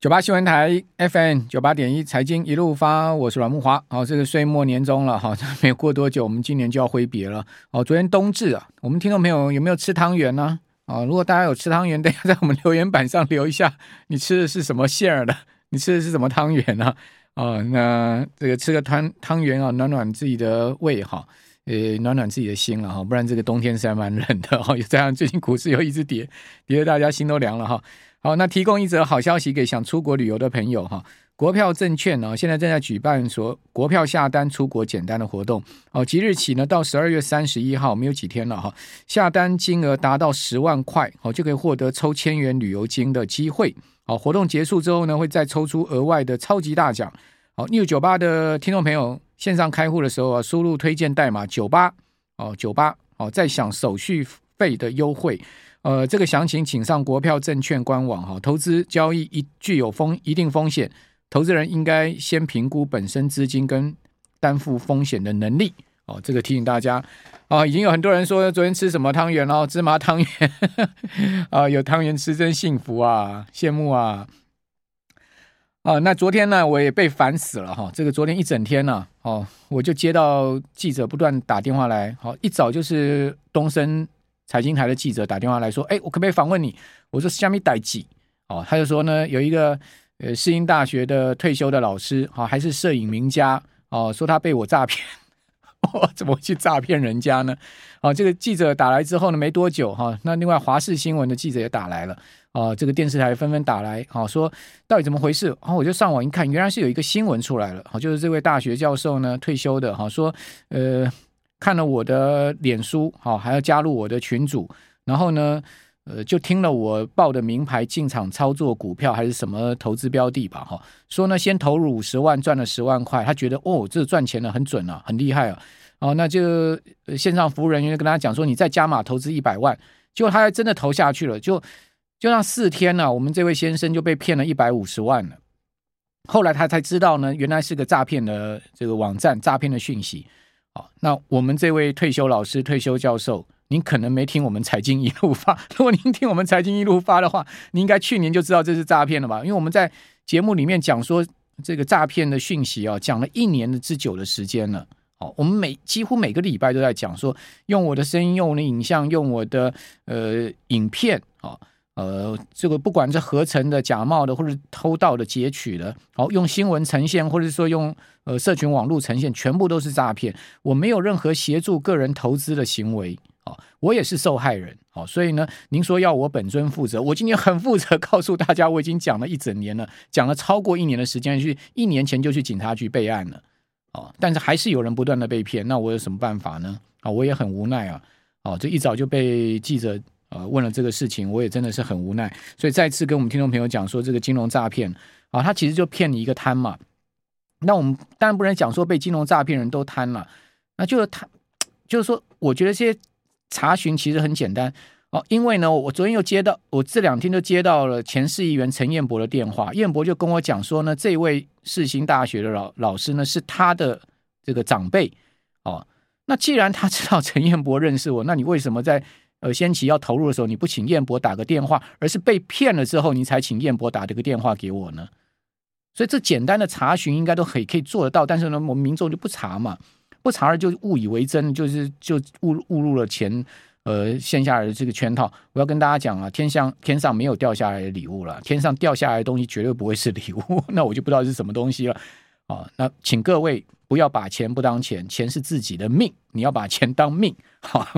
九八新闻台 FM 九八点一财经一路发，我是阮木华。好，这个岁末年终了哈，没过多久，我们今年就要挥别了。哦，昨天冬至啊，我们听众朋友有没有吃汤圆呢？啊，如果大家有吃汤圆，等一下在我们留言板上留一下，你吃的是什么馅儿的？你吃的是什么汤圆呢？啊，那这个吃个汤汤圆啊，暖暖自己的胃哈，呃，暖暖自己的心了哈，不然这个冬天是还蛮冷的哈。这样最近股市又一直跌，跌得大家心都凉了哈。好，那提供一则好消息给想出国旅游的朋友哈。国票证券呢，现在正在举办说国票下单出国简单的活动哦。即日起呢，到十二月三十一号，没有几天了哈。下单金额达到十万块哦，就可以获得抽千元旅游金的机会。好，活动结束之后呢，会再抽出额外的超级大奖。好，News98 的听众朋友线上开户的时候啊，输入推荐代码九八哦九八哦，再享手续费的优惠。呃，这个详情请上国票证券官网哈。投资交易一具有风一定风险，投资人应该先评估本身资金跟担负风险的能力哦。这个提醒大家啊，已经有很多人说昨天吃什么汤圆哦，芝麻汤圆 啊，有汤圆吃真幸福啊，羡慕啊啊。那昨天呢，我也被烦死了哈。这个昨天一整天呢，哦，我就接到记者不断打电话来，好，一早就是东森。财经台的记者打电话来说：“哎，我可不可以访问你？”我说：“虾米代志？”哦，他就说呢，有一个呃，世英大学的退休的老师，哈、哦，还是摄影名家，哦，说他被我诈骗，我、哦、怎么去诈骗人家呢？哦，这个记者打来之后呢，没多久哈、哦，那另外华视新闻的记者也打来了，哦，这个电视台纷纷打来，好、哦、说到底怎么回事？然、哦、后我就上网一看，原来是有一个新闻出来了，好、哦，就是这位大学教授呢退休的，哈、哦，说呃。看了我的脸书，好，还要加入我的群组，然后呢，呃，就听了我报的名牌进场操作股票还是什么投资标的吧，哈，说呢，先投入五十万，赚了十万块，他觉得哦，这赚钱了，很准啊，很厉害啊，哦，那就线上服务人员跟他讲说，你再加码投资一百万，结果他还真的投下去了，就就那四天呢，我们这位先生就被骗了一百五十万了，后来他才知道呢，原来是个诈骗的这个网站，诈骗的讯息。好，那我们这位退休老师、退休教授，您可能没听我们财经一路发。如果您听我们财经一路发的话，您应该去年就知道这是诈骗了吧？因为我们在节目里面讲说这个诈骗的讯息啊，讲了一年的之久的时间了。好，我们每几乎每个礼拜都在讲说，用我的声音、用我的影像、用我的呃影片啊。呃，这个不管是合成的、假冒的，或者偷盗的、截取的，好，用新闻呈现，或者说用呃社群网络呈现，全部都是诈骗。我没有任何协助个人投资的行为，啊，我也是受害人，好，所以呢，您说要我本尊负责，我今天很负责，告诉大家，我已经讲了一整年了，讲了超过一年的时间，去一年前就去警察局备案了，啊，但是还是有人不断的被骗，那我有什么办法呢？啊，我也很无奈啊，啊，这一早就被记者。呃，问了这个事情，我也真的是很无奈，所以再次跟我们听众朋友讲说，这个金融诈骗啊，他其实就骗你一个贪嘛。那我们当然不能讲说被金融诈骗人都贪了，那就是他，就是说，我觉得这些查询其实很简单哦，因为呢，我昨天又接到，我这两天就接到了前市议员陈彦博的电话，彦博就跟我讲说呢，这位世新大学的老老师呢是他的这个长辈哦。那既然他知道陈彦博认识我，那你为什么在？呃，先期要投入的时候，你不请彦博打个电话，而是被骗了之后，你才请彦博打这个电话给我呢？所以这简单的查询应该都可以可以做得到，但是呢，我们民众就不查嘛，不查了就误以为真，就是就误误入了钱呃线下来的这个圈套。我要跟大家讲啊，天上天上没有掉下来的礼物了，天上掉下来的东西绝对不会是礼物，那我就不知道是什么东西了啊。那请各位不要把钱不当钱，钱是自己的命，你要把钱当命，好。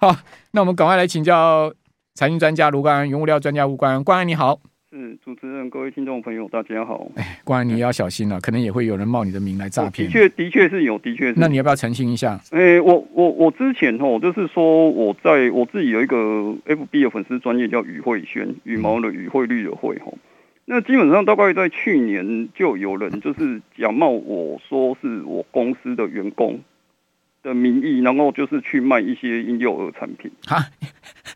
好，那我们赶快来请教财经专家卢冠安，原物料专家吴冠安，冠安你好，是主持人，各位听众朋友，大家好。哎，冠安你要小心了，嗯，可能也会有人冒你的名来诈骗。的确，的确是有，的确是。那你要不要澄清一下？哎，我我我之前哦，就是说我在我自己有一个 FB 的粉丝专业叫羽慧轩，羽毛的羽，汇率的汇哈。那基本上大概在去年就有人就是假冒我说是我公司的员工。的名义，然后就是去卖一些婴幼儿产品啊。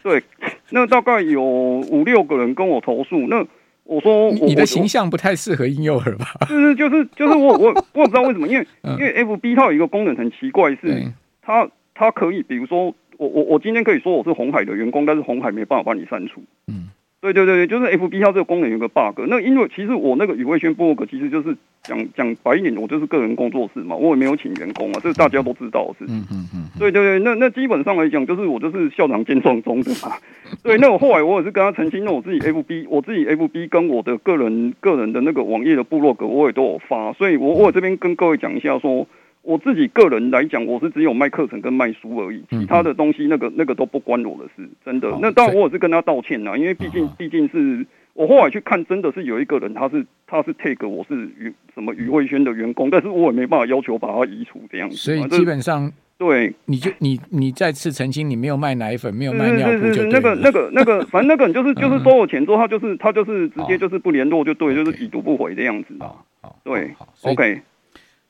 对，那大概有五六个人跟我投诉。那我说我，你的形象不太适合婴幼儿吧？就是就是就是我我我也不知道为什么，因为、嗯、因为 F B 它有一个功能很奇怪，是它它可以，比如说我我我今天可以说我是红海的员工，但是红海没办法帮你删除。嗯，对对对，就是 FB 它这个功能有个 bug。那因为其实我那个宇慧轩部落格其实就是讲讲白一点，我就是个人工作室嘛，我也没有请员工啊，这是大家都知道的事情。嗯嗯嗯。对对对，那那基本上来讲，就是我就是校长兼撞钟的嘛。对，那我后来我也是跟他澄清，那我自己 FB 我自己 FB 跟我的个人个人的那个网页的部落格，我也都有发，所以我我这边跟各位讲一下说。我自己个人来讲，我是只有卖课程跟卖书而已，其他的东西那个那个都不关我的事，真的。那当然我也是跟他道歉啦，因为毕竟毕竟是我后来去看，真的是有一个人他是他是 take 我是于什么于慧轩的员工，但是我也没办法要求把他移除这样子。所以基本上对，你就你你再次澄清，你没有卖奶粉，没有卖尿布，就那个那个那个，反正那个人就是就是收我钱之后，他就是他就是直接就是不联络就对，就是已读不回这样子。好，好，对，OK。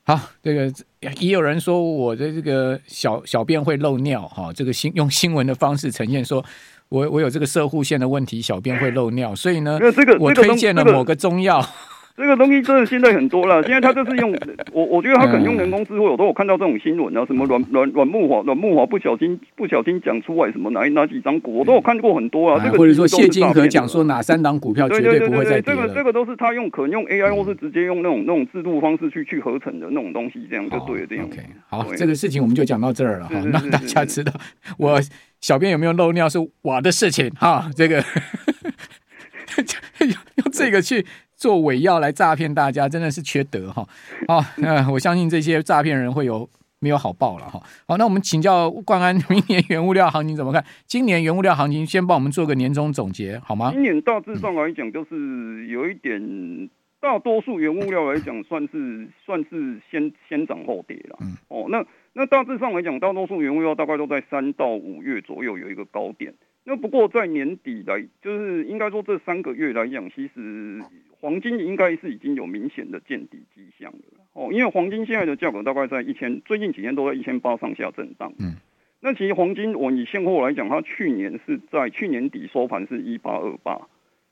好，这个也有人说我的这个小小便会漏尿，哈，这个新用新闻的方式呈现，说我我有这个射护腺的问题，小便会漏尿，所以呢，这个我推荐了某个中药。这个东西真的现在很多了，现在他就是用我，我觉得他可能用人工智慧，我都有看到这种新闻啊，什么阮阮阮木华阮木华不小心不小心讲出来什么哪哪几张股，我都有看过很多啊。这个或者说谢金河讲说哪三档股票绝对不会再跌了。这个这个都是他用可能用 AI 或是直接用那种那种制度方式去去合成的那种东西，这样就对了。这样 OK，好，这个事情我们就讲到这儿了哈，让大家知道我小便有没有漏尿是我的事情哈，这个用这个去。做伪药来诈骗大家，真的是缺德哈！好，那我相信这些诈骗人会有没有好报了哈。好，那我们请教冠安，明年原物料行情怎么看？今年原物料行情，先帮我们做个年终总结好吗？今年大致上来讲，就是有一点，嗯、大多数原物料来讲，算是算是先先涨后跌了。嗯，哦，那那大致上来讲，大多数原物料大概都在三到五月左右有一个高点。那不过在年底来，就是应该说这三个月来讲，其实。黄金应该是已经有明显的见底迹象了哦，因为黄金现在的价格大概在一千，最近几天都在一千八上下震荡。嗯，那其实黄金我以现货来讲，它去年是在去年底收盘是一八二八，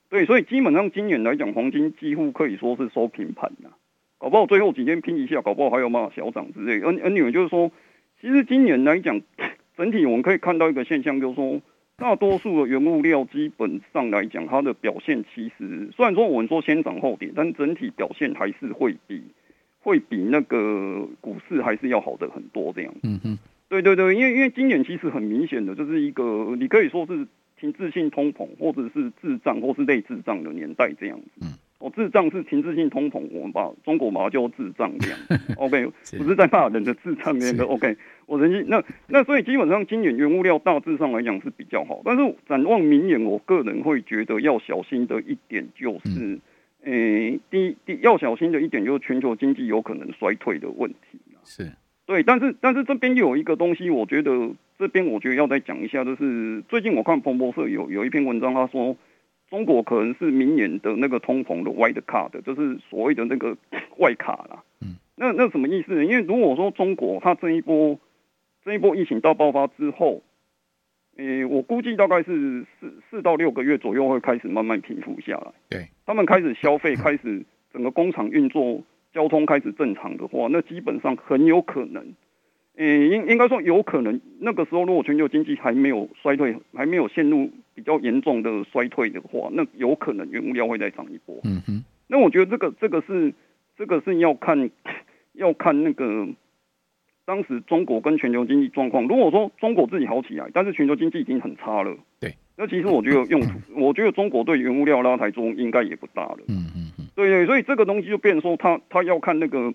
对，所以基本上今年来讲，黄金几乎可以说是收平盘了。搞不好最后几天拼一下，搞不好还有嘛小涨之类。而而你们就是说，其实今年来讲，整体我们可以看到一个现象，就是说。大多数的原物料基本上来讲，它的表现其实虽然说我们说先涨后跌，但整体表现还是会比会比那个股市还是要好的很多这样。嗯嗯，对对对，因为因为今年其实很明显的就是一个你可以说是停滞性通膨，或者是滞胀，或是类滞胀的年代这样子。嗯。哦，智障是停滞性通膨，我们把中国马上叫滞胀这样。OK，不是在骂人的智障那个。OK，我人家那那所以基本上今年原物料大致上来讲是比较好，但是展望明年，我个人会觉得要小心的一点就是，诶、欸，第一第要小心的一点就是全球经济有可能衰退的问题。是，对，但是但是这边又有一个东西，我觉得这边我觉得要再讲一下，就是最近我看彭博社有有一篇文章，他说。中国可能是明年的那个通膨的 wild card，就是所谓的那个外卡啦。嗯，那那什么意思呢？因为如果说中国它这一波这一波疫情到爆发之后，诶、欸，我估计大概是四四到六个月左右会开始慢慢平复下来。对，他们开始消费，开始整个工厂运作，交通开始正常的话，那基本上很有可能。诶，应应该说有可能，那个时候如果全球经济还没有衰退，还没有陷入比较严重的衰退的话，那有可能原物料会再涨一波。嗯哼，那我觉得这个这个是这个是要看要看那个当时中国跟全球经济状况。如果说中国自己好起来，但是全球经济已经很差了，对，那其实我觉得用我觉得中国对原物料拉抬作用应该也不大了。嗯嗯嗯，对对，所以这个东西就变成说，他他要看那个。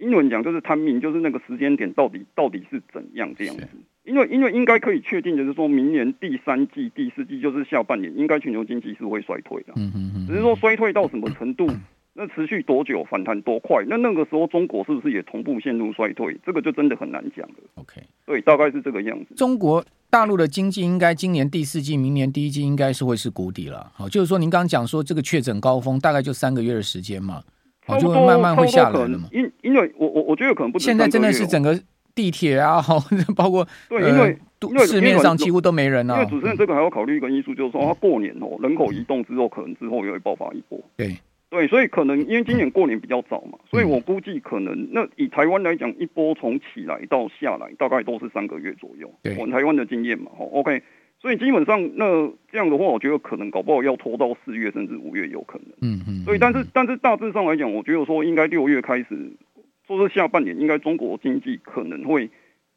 英文讲就是 timing，就是那个时间点到底到底是怎样这样子。因为因为应该可以确定的是说，明年第三季、第四季就是下半年，应该全球经济是会衰退的。嗯嗯嗯。只是说衰退到什么程度，那持续多久，反弹多快，那那个时候中国是不是也同步陷入衰退？这个就真的很难讲了。OK，对，大概是这个样子。中国大陆的经济应该今年第四季、明年第一季应该是会是谷底了。好，就是说您刚刚讲说这个确诊高峰大概就三个月的时间嘛。就会慢慢会下来了嘛？因因为我我我觉得可能不止。现在真的是整个地铁啊，包括对，因为因为市面上几乎都没人啊。因为主持人这个还要考虑一个因素，就是说他过年哦，人口移动之后，可能之后又会爆发一波。对对，所以可能因为今年过年比较早嘛，所以我估计可能那以台湾来讲，一波从起来到下来，大概都是三个月左右。对，我们台湾的经验嘛，OK。所以基本上那这样的话，我觉得可能搞不好要拖到四月甚至五月有可能。嗯嗯。所以但是但是大致上来讲，我觉得说应该六月开始，说是下半年应该中国经济可能会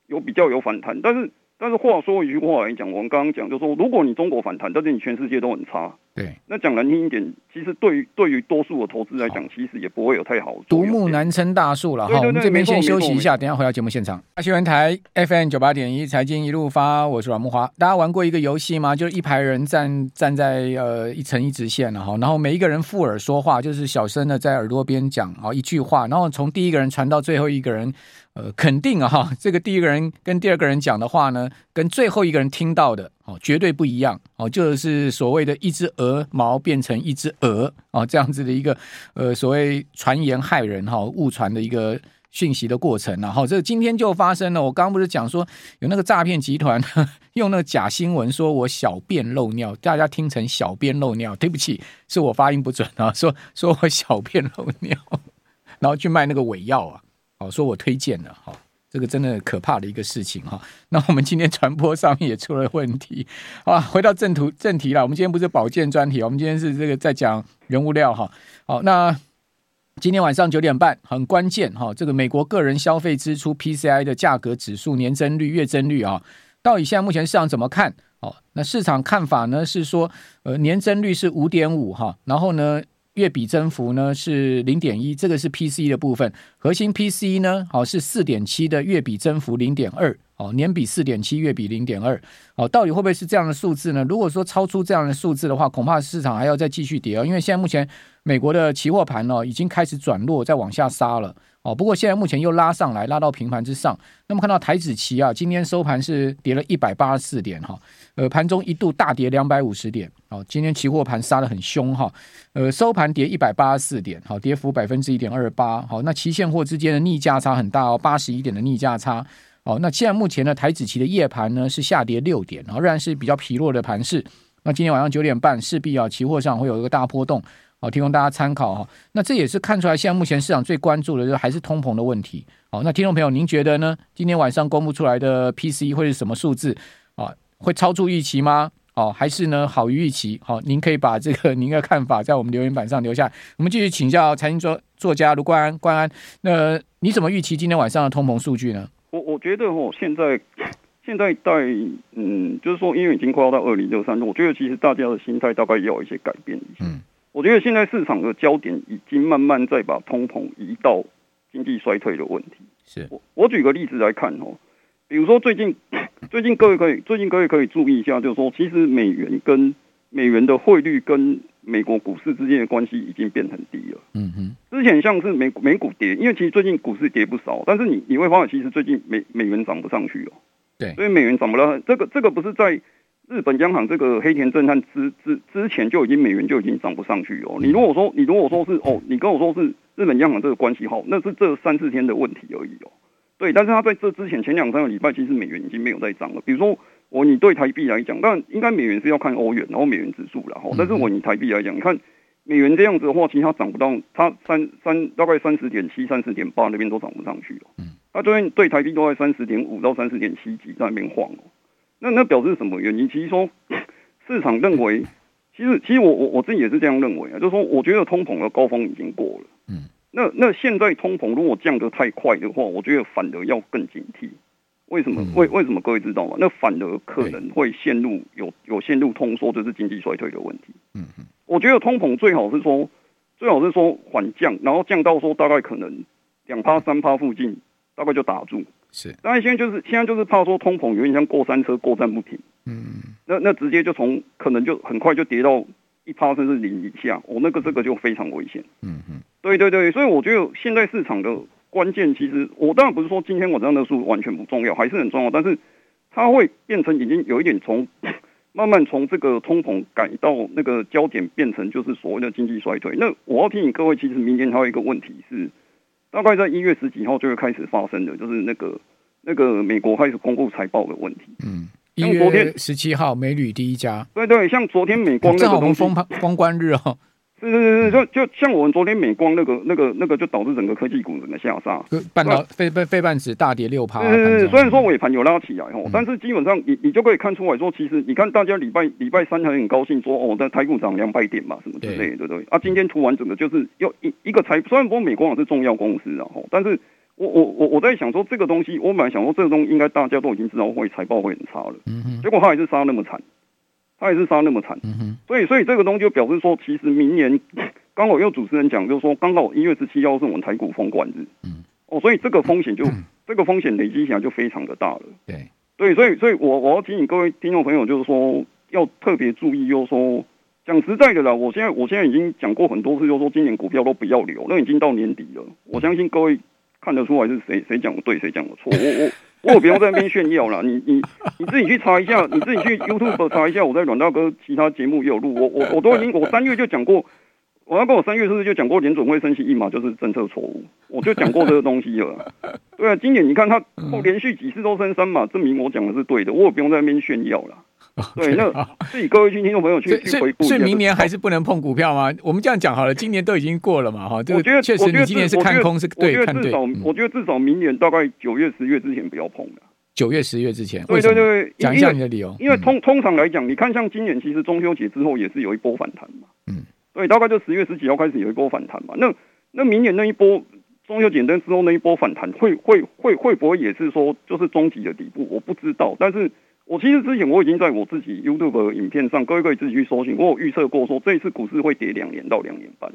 有比较有反弹，但是。但是话说一句话来讲，我们刚刚讲就是说，如果你中国反弹，但是你全世界都很差，对，那讲难听一点，其实对于对于多数的投资来讲，其实也不会有太好。独木难撑大树了哈。我们这边先休息一下，等下回到节目现场。新闻台 FM 九八点一，财经一路发，我是阮木华。大家玩过一个游戏吗？就是一排人站站在呃一层一直线了哈，然后每一个人附耳说话，就是小声的在耳朵边讲啊一句话，然后从第一个人传到最后一个人。呃，肯定啊，哈，这个第一个人跟第二个人讲的话呢，跟最后一个人听到的哦，绝对不一样哦，就是所谓的一只鹅毛变成一只鹅哦，这样子的一个呃，所谓传言害人哈，误传的一个讯息的过程，然后这今天就发生了。我刚刚不是讲说有那个诈骗集团 用那个假新闻说我小便漏尿，大家听成小便漏尿，对不起，是我发音不准啊，说说我小便漏尿，然后去卖那个伪药啊。好，说我推荐了，好，这个真的可怕的一个事情哈。那我们今天传播上面也出了问题啊。回到正途正题了，我们今天不是保健专题，我们今天是这个在讲原物料哈。好，那今天晚上九点半很关键哈，这个美国个人消费支出 PCI 的价格指数年增率、月增率啊，到底现在目前市场怎么看？哦，那市场看法呢是说，呃，年增率是五点五哈，然后呢，月比增幅呢是零点一，这个是 PCE 的部分。核心 PCE 呢，好是四点七的月比增幅零点二，哦，年比四点七，月比零点二，哦，到底会不会是这样的数字呢？如果说超出这样的数字的话，恐怕市场还要再继续跌哦，因为现在目前美国的期货盘呢已经开始转弱，再往下杀了。哦，不过现在目前又拉上来，拉到平盘之上。那么看到台指期啊，今天收盘是跌了一百八十四点哈，呃，盘中一度大跌两百五十点。哦，今天期货盘杀得很凶哈，呃，收盘跌一百八十四点，好，跌幅百分之一点二八。好，那期现货之间的逆价差很大哦，八十一点的逆价差。哦，那现在目前呢，台指期的夜盘呢是下跌六点，然后仍然是比较疲弱的盘势。那今天晚上九点半，势必啊，期货上会有一个大波动。好，提供大家参考哈。那这也是看出来，现在目前市场最关注的，就还是通膨的问题。好，那听众朋友，您觉得呢？今天晚上公布出来的 PCE 会是什么数字啊？会超出预期吗？哦，还是呢好于预期？好，您可以把这个您的看法在我们留言板上留下。我们继续请教财经作作家卢冠安，冠安，那你怎么预期今天晚上的通膨数据呢？我我觉得哦，现在现在在嗯，就是说，因为已经快要到二零六三，我觉得其实大家的心态大概也有一些改变。嗯。我觉得现在市场的焦点已经慢慢在把通膨移到经济衰退的问题。是我我举个例子来看哦，比如说最近最近各位可以最近各位可以注意一下，就是说其实美元跟美元的汇率跟美国股市之间的关系已经变很低了。嗯哼，之前像是美美股跌，因为其实最近股市跌不少，但是你你会发现其实最近美美元涨不上去哦。对，所以美元涨不了，这个这个不是在。日本央行这个黑田震撼之之之前就已经美元就已经涨不上去哦。你如果说你如果说是哦，你跟我说是日本央行这个关系好，那是这三四天的问题而已哦。对，但是他在这之前前两三个礼拜，其实美元已经没有再涨了。比如说我你对台币来讲，但应该美元是要看欧元，然后美元指数了哈。但是我以台币来讲，你看美元这样子的话，其实它涨不到，它三三大概三十点七、三十点八那边都涨不上去哦。它最近对台币都在三十点五到三十点七几在那边晃哦。那那表示什么原因？其实说市场认为，其实其实我我我自己也是这样认为啊，就是说我觉得通膨的高峰已经过了。嗯，那那现在通膨如果降得太快的话，我觉得反而要更警惕。为什么？为为什么？各位知道吗？那反而可能会陷入有有陷入通缩，就是经济衰退的问题。嗯嗯，我觉得通膨最好是说最好是说缓降，然后降到说大概可能两趴三趴附近，大概就打住。是，当然现在就是现在就是怕说通膨有点像过山车过站不停，嗯，那那直接就从可能就很快就跌到一趴甚至零以下，哦，那个这个就非常危险，嗯嗯，对对对，所以我觉得现在市场的关键其实我当然不是说今天晚上的数完全不重要，还是很重要，但是它会变成已经有一点从慢慢从这个通膨改到那个焦点变成就是所谓的经济衰退。那我要提醒各位，其实明年还有一个问题是。大概在一月十几号就会开始发生的，就是那个那个美国开始公布财报的问题。嗯，一月十七号，美铝第一家。对对，像昨天美光这个东西，封封关日哦。是是是，就就像我们昨天美光那个那个那个，就导致整个科技股整个下杀，半导费费费半指大跌六趴。是是是，虽然说尾盘有拉起来哦，嗯、但是基本上你你就可以看出来说，其实你看大家礼拜礼拜三还很高兴说哦，在台股涨两百点嘛，什么之类的，对不对？啊，今天突然整个就是要一一个财，虽然说美光也是重要公司啊，吼，但是我我我我在想说这个东西，我本来想说这个东西应该大家都已经知道会财报会很差了，嗯嗯，结果它还是杀那么惨。他也是杀那么惨，嗯哼，所以所以这个东西就表示说，其实明年刚好有主持人讲，就是说刚好一月十七号是我们台股封关日，嗯，哦，所以这个风险就、嗯、这个风险累积起来就非常的大了，对。对，所以所以我我要提醒各位听众朋友，就是说要特别注意，就是说讲实在的啦，我现在我现在已经讲过很多次，就是说今年股票都不要留，那已经到年底了，我相信各位看得出来是谁谁讲的对，谁讲的错，我我。我不用在那边炫耀了，你你你自己去查一下，你自己去 YouTube 查一下，我在阮大哥其他节目也有录，我我我都已经我三月就讲过，我要跟我三月是不是就讲过联准会升息一码就是政策错误，我就讲过这个东西了。对啊，今年你看他连续几次都升三码，证明我讲的是对的，我也不用在那边炫耀了。对，那自己各位听众朋友去去回顾。所以明年还是不能碰股票吗？我们这样讲好了，今年都已经过了嘛，哈。我觉得确实，你今年是看空，是对，看对。我觉得至少明年大概九月、十月之前不要碰了。九月、十月之前，对对对，讲一下你的理由。因为通通常来讲，你看像今年其实中秋节之后也是有一波反弹嘛。嗯。对，大概就十月十几号开始有一波反弹嘛。那那明年那一波中秋节之后那一波反弹，会会会会不会也是说就是终极的底部？我不知道，但是。我其实之前我已经在我自己 YouTube 影片上，各位可以自己去搜寻。我有预测过说，这一次股市会跌两年到两年半。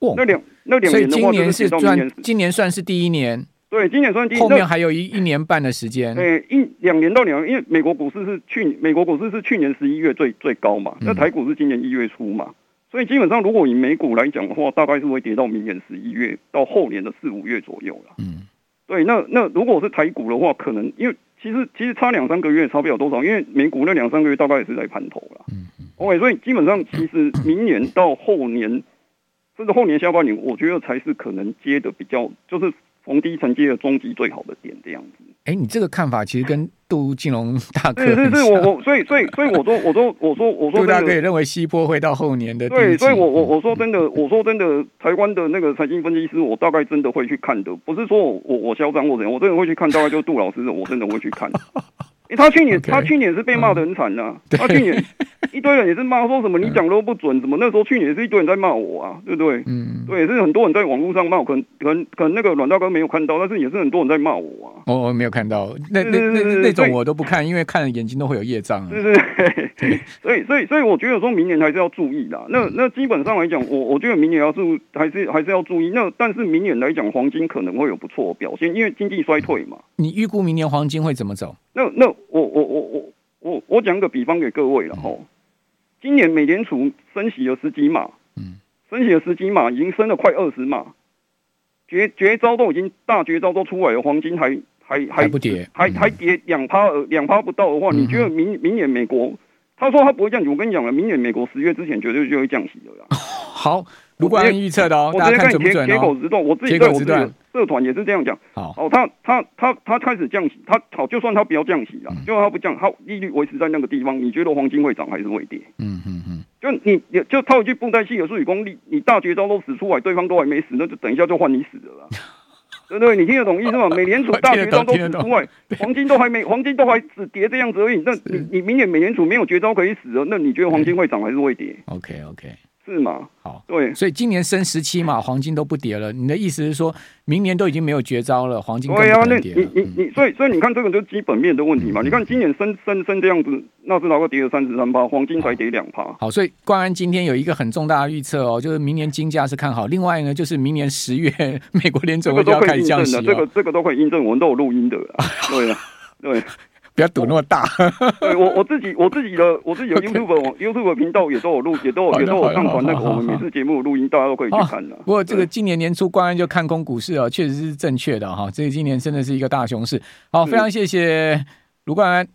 哦，那两那两年的话，今年是算今年算是第一年。对，今年算第一年，后面还有一一年半的时间。对，一两年到两，因为美国股市是去美国股市是去年十一月最最高嘛，那台股是今年一月初嘛，所以基本上如果以美股来讲的话，大概是会跌到明年十一月到后年的四五月左右了。嗯，对，那那如果是台股的话，可能因为。其实其实差两三个月差不了多少，因为美股那两三个月大概也是在盘头了。嗯嗯。OK，所以基本上其实明年到后年，甚至后年下半年，我觉得才是可能接的比较，就是逢低承接的终极最好的点这样子。哎，你这个看法其实跟杜金龙大哥是是是，我我所以所以所以我说我说我说我说杜大哥也认为西坡会到后年的。对，所以我我我说真的，我说真的，台湾的那个财经分析师，我大概真的会去看的，不是说我我我嚣张或者怎样，我真的会去看，大概就是杜老师的，我真的会去看。欸、他去年他去年是被骂的很惨呐、他去年 一堆人也是骂说什么你讲的都不准，怎么那时候去年也是一堆人在骂我啊，对不对？嗯，对，也是很多人在网络上骂我，可能可能可能那个阮大哥没有看到，但是也是很多人在骂我啊。哦，我没有看到，那那那那种我都不看，因为看了眼睛都会有业障。对对对，所以所以所以我觉得说明年还是要注意的。那那基本上来讲，我我觉得明年要注还是还是要注意。那但是明年来讲，黄金可能会有不错的表现，因为经济衰退嘛。你预估明年黄金会怎么走？那那我我我我我我讲个比方给各位了哈，今年美联储升息了十几码，嗯，升息了十几码，已经升了快二十码，绝绝招都已经大绝招都出来了，黄金还还还不跌，还还跌两趴两趴不到的话，你觉得明明年美国？他说他不会降息，我跟你讲了，明年美国十月之前绝对就会降息的啦。好。卢官预测的哦，我直接看铁铁口直断，我自己对我自己的社团也是这样讲。好，哦，他他他他开始降息，他好，就算他不要降息了，就算他不降，他利率维持在那个地方，你觉得黄金会涨还是会跌？嗯嗯嗯，就你就套一句布袋戏有术语功力，你大绝招都使出来，对方都还没死，那就等一下就换你死了啦。对不对？你听得懂意思吗？美联储大绝招都使出来，黄金都还没，黄金都还只跌这样子而已。那你你明年美联储没有绝招可以死了，那你觉得黄金会涨还是会跌？OK OK。是嘛？好，对，所以今年升十七嘛，黄金都不跌了。你的意思是说，明年都已经没有绝招了，黄金更不能跌了。对啊，那你你你，所以所以你看，这个就是基本面的问题嘛。你看今年升升升这样子，纳斯达克跌了三十三趴，黄金才跌两趴。好，所以冠安今天有一个很重大的预测哦，就是明年金价是看好。另外呢，就是明年十月美国联准会就要开始降息了。这个这个都可以印证，我们都有录音的。对啊，对。不要赌那么大，对我我自己我自己的我自己的 YouTube YouTube 频道也都有录，也都有也都有上传那个我们每次节目录音，大家都可以去看的。不过这个今年年初关安就看空股市啊，确实是正确的哈。这个今年真的是一个大熊市。好，非常谢谢卢冠安。